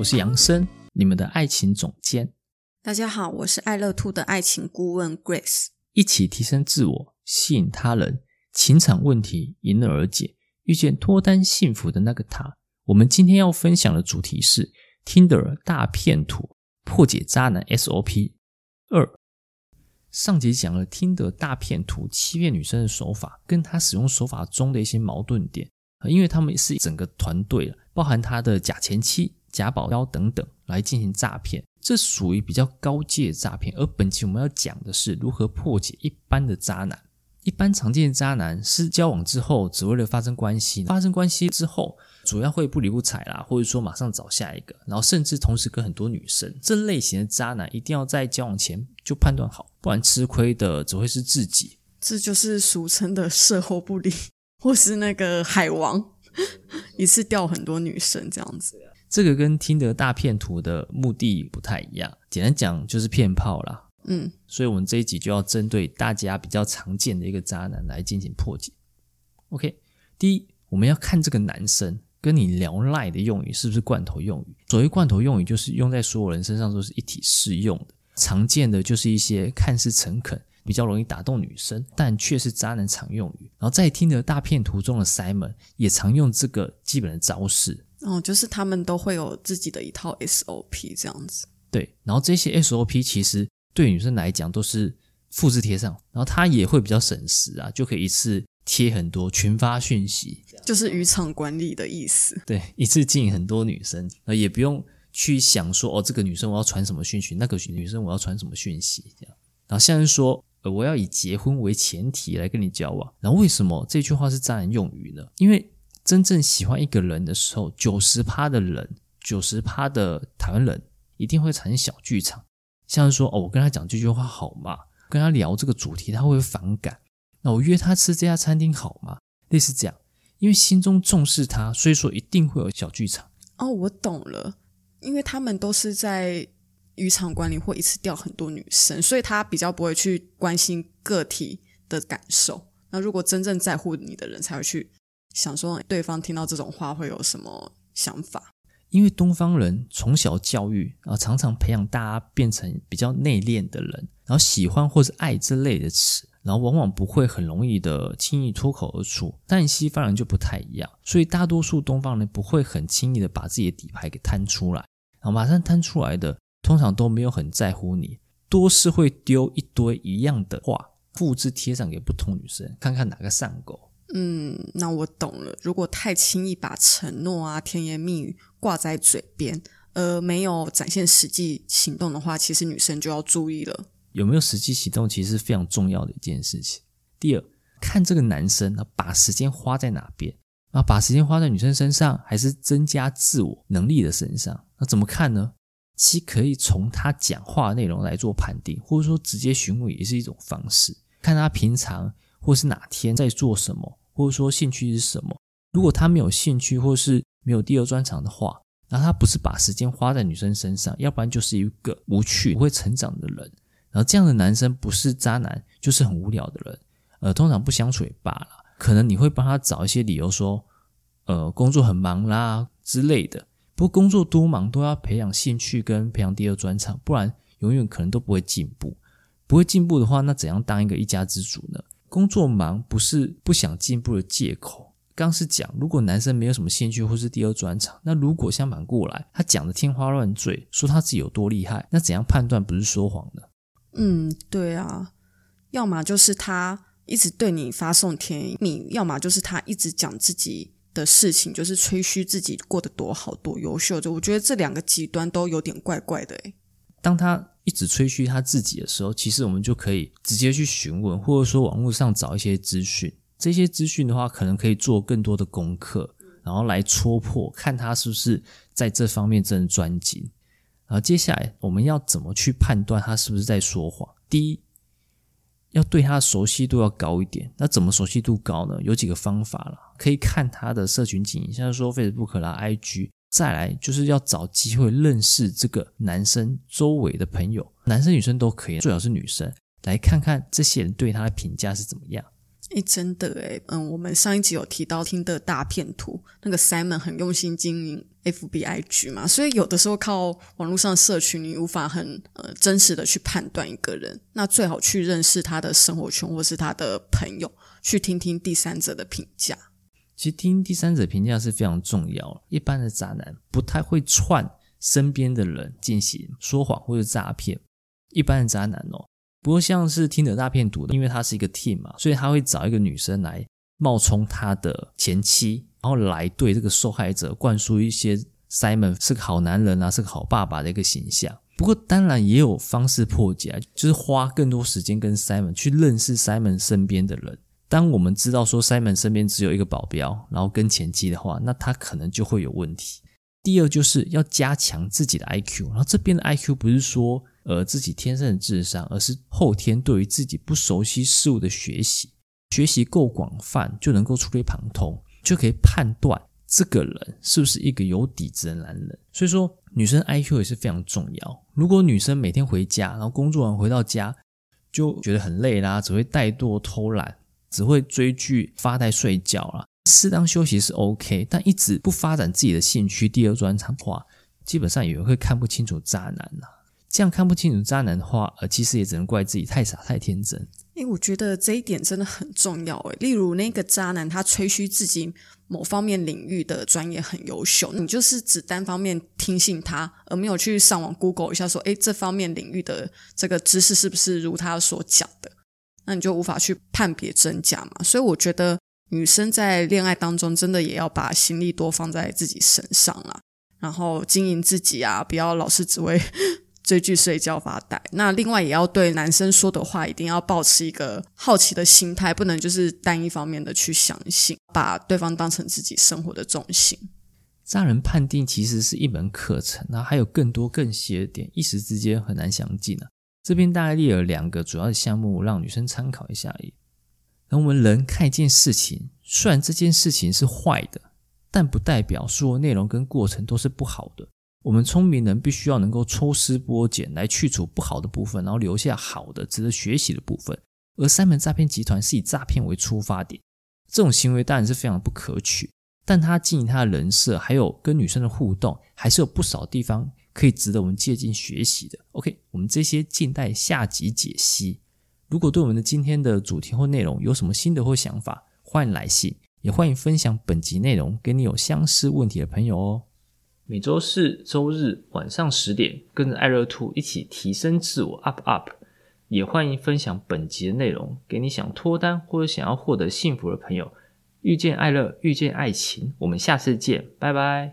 我是杨森，你们的爱情总监。大家好，我是爱乐 Two 的爱情顾问 Grace。一起提升自我，吸引他人，情场问题迎刃而解，遇见脱单幸福的那个他。我们今天要分享的主题是 Tinder 大骗图破解渣男 SOP 二。上集讲了 Tinder 大骗图欺骗女生的手法，跟他使用手法中的一些矛盾点，因为他们是整个团队，包含他的假前妻。假保镖等等来进行诈骗，这属于比较高阶的诈骗。而本期我们要讲的是如何破解一般的渣男。一般常见的渣男是交往之后只为了发生关系，发生关系之后主要会不理不睬啦，或者说马上找下一个，然后甚至同时跟很多女生。这类型的渣男一定要在交往前就判断好，不然吃亏的只会是自己。这就是俗称的事后不理，或是那个海王，一次钓很多女生这样子。这个跟 Tinder 大骗图的目的不太一样，简单讲就是骗炮啦。嗯，所以我们这一集就要针对大家比较常见的一个渣男来进行破解。OK，第一，我们要看这个男生跟你聊赖的用语是不是罐头用语。所谓罐头用语，就是用在所有人身上都是一体适用的。常见的就是一些看似诚恳、比较容易打动女生，但却是渣男常用语。然后在 Tinder 大片图中的 Simon 也常用这个基本的招式。哦，就是他们都会有自己的一套 SOP 这样子。对，然后这些 SOP 其实对女生来讲都是复制贴上，然后他也会比较省时啊，就可以一次贴很多群发讯息，就是渔场管理的意思。对，一次进很多女生，那，也不用去想说哦，这个女生我要传什么讯息，那个女生我要传什么讯息，这样。然后像是说，呃，我要以结婚为前提来跟你交往，然后为什么这句话是渣男用语呢？因为真正喜欢一个人的时候，九十趴的人，九十趴的台湾人一定会产生小剧场，像是说，哦，我跟他讲这句话好吗？跟他聊这个主题，他会反感。那我约他吃这家餐厅好吗？类似这样，因为心中重视他，所以说一定会有小剧场。哦，我懂了，因为他们都是在渔场管理或一次钓很多女生，所以他比较不会去关心个体的感受。那如果真正在乎你的人，才会去。想说对方听到这种话会有什么想法？因为东方人从小教育啊，常常培养大家变成比较内敛的人，然后喜欢或是爱这类的词，然后往往不会很容易的轻易脱口而出。但西方人就不太一样，所以大多数东方人不会很轻易的把自己的底牌给摊出来，然后马上摊出来的通常都没有很在乎你，多是会丢一堆一样的话，复制贴上给不同女生，看看哪个上钩。嗯，那我懂了。如果太轻易把承诺啊、甜言蜜语挂在嘴边，而没有展现实际行动的话，其实女生就要注意了。有没有实际行动，其实是非常重要的一件事情。第二，看这个男生啊，把时间花在哪边啊？把时间花在女生身上，还是增加自我能力的身上？那怎么看呢？其可以从他讲话内容来做判定，或者说直接询问也是一种方式。看他平常或是哪天在做什么。或者说兴趣是什么？如果他没有兴趣，或是没有第二专长的话，那他不是把时间花在女生身上，要不然就是一个无趣、不会成长的人。然后这样的男生不是渣男，就是很无聊的人。呃，通常不相处也罢了，可能你会帮他找一些理由说，呃，工作很忙啦之类的。不过工作多忙都要培养兴趣跟培养第二专长，不然永远可能都不会进步。不会进步的话，那怎样当一个一家之主呢？工作忙不是不想进步的借口。刚是讲，如果男生没有什么兴趣或是第二专长，那如果相反过来，他讲的天花乱坠，说他自己有多厉害，那怎样判断不是说谎呢？嗯，对啊，要么就是他一直对你发送甜言蜜语，要么就是他一直讲自己的事情，就是吹嘘自己过得多好多优秀。就我觉得这两个极端都有点怪怪的诶。当他一直吹嘘他自己的时候，其实我们就可以直接去询问，或者说网络上找一些资讯。这些资讯的话，可能可以做更多的功课，然后来戳破，看他是不是在这方面真的专精。然后接下来我们要怎么去判断他是不是在说谎？第一，要对他的熟悉度要高一点。那怎么熟悉度高呢？有几个方法了，可以看他的社群经营，像说 Facebook 啦、IG。再来就是要找机会认识这个男生周围的朋友，男生女生都可以，最好是女生，来看看这些人对他的评价是怎么样。诶，真的诶，嗯，我们上一集有提到听的大片图，那个 Simon 很用心经营 FBIG 嘛，所以有的时候靠网络上社群，你无法很呃真实的去判断一个人，那最好去认识他的生活圈或是他的朋友，去听听第三者的评价。其实听第三者评价是非常重要。一般的渣男不太会串身边的人进行说谎或者诈骗。一般的渣男哦。不过像是听的大骗徒的，因为他是一个 team 嘛，所以他会找一个女生来冒充他的前妻，然后来对这个受害者灌输一些 Simon 是个好男人啊，是个好爸爸的一个形象。不过当然也有方式破解，就是花更多时间跟 Simon 去认识 Simon 身边的人。当我们知道说 Simon 身边只有一个保镖，然后跟前妻的话，那他可能就会有问题。第二就是要加强自己的 IQ，然后这边的 IQ 不是说。呃自己天生的智商，而是后天对于自己不熟悉事物的学习，学习够广泛，就能够触类旁通，就可以判断这个人是不是一个有底子的男人。所以说，女生 IQ 也是非常重要。如果女生每天回家，然后工作完回到家就觉得很累啦，只会怠惰偷懒，只会追剧、发呆、睡觉啦，适当休息是 OK，但一直不发展自己的兴趣、第二专长的话，基本上也会看不清楚渣男呐。这样看不清楚渣男的话，呃，其实也只能怪自己太傻太天真。诶，我觉得这一点真的很重要。诶，例如那个渣男，他吹嘘自己某方面领域的专业很优秀，你就是只单方面听信他，而没有去上网 Google 一下，说，诶，这方面领域的这个知识是不是如他所讲的？那你就无法去判别真假嘛。所以我觉得女生在恋爱当中，真的也要把心力多放在自己身上啊，然后经营自己啊，不要老是只为。追剧、睡觉、发呆。那另外也要对男生说的话，一定要保持一个好奇的心态，不能就是单一方面的去相信，把对方当成自己生活的重心。渣人判定其实是一门课程，那还有更多更细的点，一时之间很难详尽啊。这边大概列了两个主要的项目，让女生参考一下而已。那我们人看一件事情，虽然这件事情是坏的，但不代表说内容跟过程都是不好的。我们聪明人必须要能够抽丝剥茧来去除不好的部分，然后留下好的、值得学习的部分。而三门诈骗集团是以诈骗为出发点，这种行为当然是非常不可取。但他经营他的人设，还有跟女生的互动，还是有不少地方可以值得我们借鉴学习的。OK，我们这些静待下集解析。如果对我们的今天的主题或内容有什么心得或想法，欢迎来信，也欢迎分享本集内容给你有相似问题的朋友哦。每周四、周日晚上十点，跟着爱乐兔一起提升自我，up up。也欢迎分享本集的内容给你想脱单或者想要获得幸福的朋友。遇见爱乐，遇见爱情，我们下次见，拜拜。